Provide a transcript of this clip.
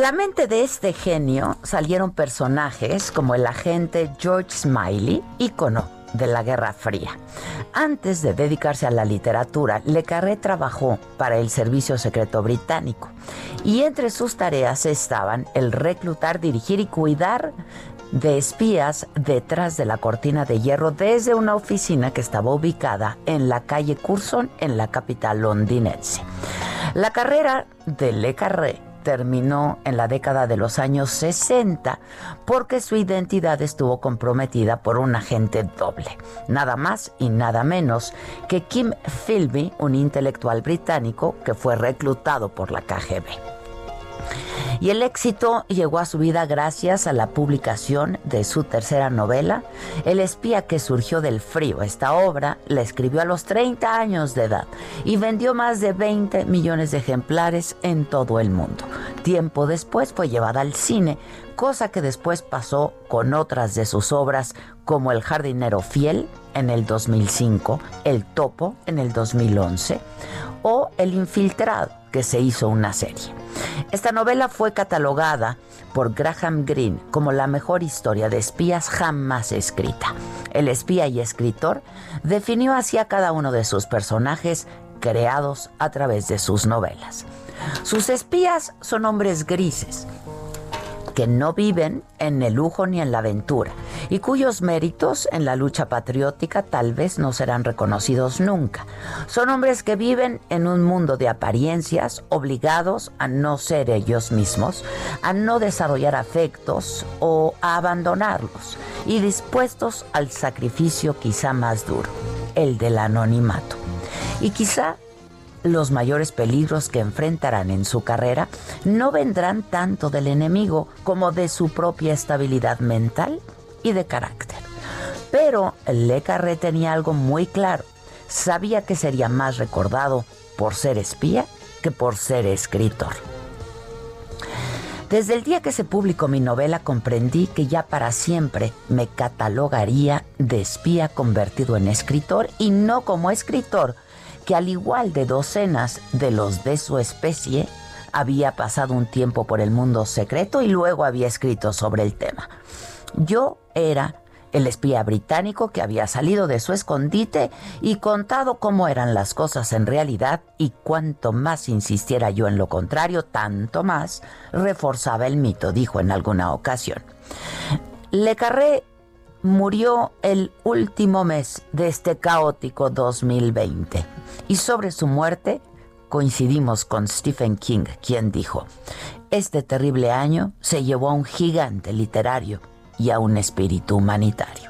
De la mente de este genio salieron personajes como el agente George Smiley, ícono de la Guerra Fría. Antes de dedicarse a la literatura, Le Carré trabajó para el Servicio Secreto Británico y entre sus tareas estaban el reclutar, dirigir y cuidar de espías detrás de la cortina de hierro desde una oficina que estaba ubicada en la calle Curzon en la capital londinense. La carrera de Le Carré terminó en la década de los años 60 porque su identidad estuvo comprometida por un agente doble, nada más y nada menos que Kim Philby, un intelectual británico que fue reclutado por la KGB. Y el éxito llegó a su vida gracias a la publicación de su tercera novela, El espía que surgió del frío. Esta obra la escribió a los 30 años de edad y vendió más de 20 millones de ejemplares en todo el mundo. Tiempo después fue llevada al cine, cosa que después pasó con otras de sus obras como El jardinero fiel en el 2005, El topo en el 2011 o El infiltrado que se hizo una serie. Esta novela fue catalogada por Graham Greene como la mejor historia de espías jamás escrita. El espía y escritor definió así a cada uno de sus personajes creados a través de sus novelas. Sus espías son hombres grises, que no viven en el lujo ni en la aventura y cuyos méritos en la lucha patriótica tal vez no serán reconocidos nunca. Son hombres que viven en un mundo de apariencias, obligados a no ser ellos mismos, a no desarrollar afectos o a abandonarlos y dispuestos al sacrificio quizá más duro, el del anonimato. Y quizá los mayores peligros que enfrentarán en su carrera no vendrán tanto del enemigo como de su propia estabilidad mental y de carácter. Pero Le Carré tenía algo muy claro. Sabía que sería más recordado por ser espía que por ser escritor. Desde el día que se publicó mi novela comprendí que ya para siempre me catalogaría de espía convertido en escritor y no como escritor, que al igual de docenas de los de su especie, había pasado un tiempo por el mundo secreto y luego había escrito sobre el tema. Yo era el espía británico que había salido de su escondite y contado cómo eran las cosas en realidad y cuanto más insistiera yo en lo contrario, tanto más reforzaba el mito, dijo en alguna ocasión. Le Carré murió el último mes de este caótico 2020 y sobre su muerte coincidimos con Stephen King, quien dijo, este terrible año se llevó a un gigante literario y a un espíritu humanitario.